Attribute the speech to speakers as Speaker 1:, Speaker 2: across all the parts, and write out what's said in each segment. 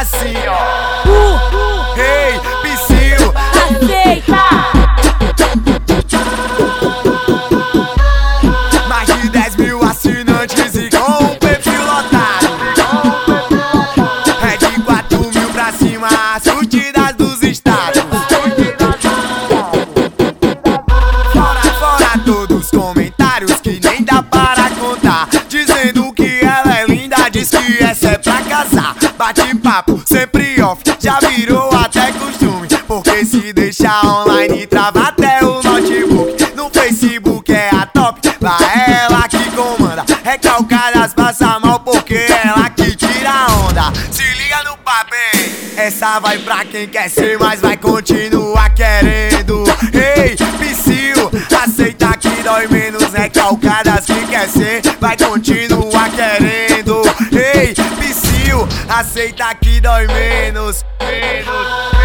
Speaker 1: assim, ó. Uh, uh, hey, piscino. Aceita. Mais de 10 mil assinantes e com um perfil lotado. É de 4 mil pra cima, as surtidas dos estados. Fora, fora todos os comentários que nem dá para contar. Dizendo que ela é linda, diz que essa é pra casar. Bate papo, sempre off, já virou até costume. Porque se deixar online, trava até o notebook. No Facebook é a top, lá é ela que comanda. Recalcadas passa mal porque é ela que tira a onda. Se liga no papel, essa vai pra quem quer ser, mas vai continuar querendo. Ei, Psyu, aceita que dói menos. Recalcadas que quer ser, vai continuar querendo. Aceita que dói. Menos, menos,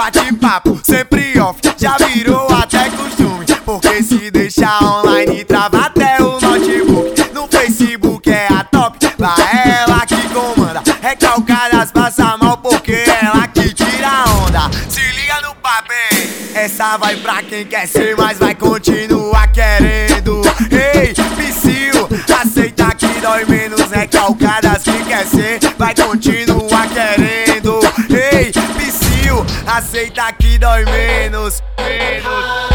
Speaker 1: casar. Bate papo, sempre off, já virou até costume. Porque se deixar online, trava até o notebook. No Facebook é a top, lá é ela que comanda. Recalcadas passa mal porque é ela que tira onda. Se liga no papel, essa vai pra quem quer ser, mas vai continuar querendo. Ei, Psyu, aceita que dói menos. Recalcadas que quer ser, vai continuar aceita que dói menos. Menos,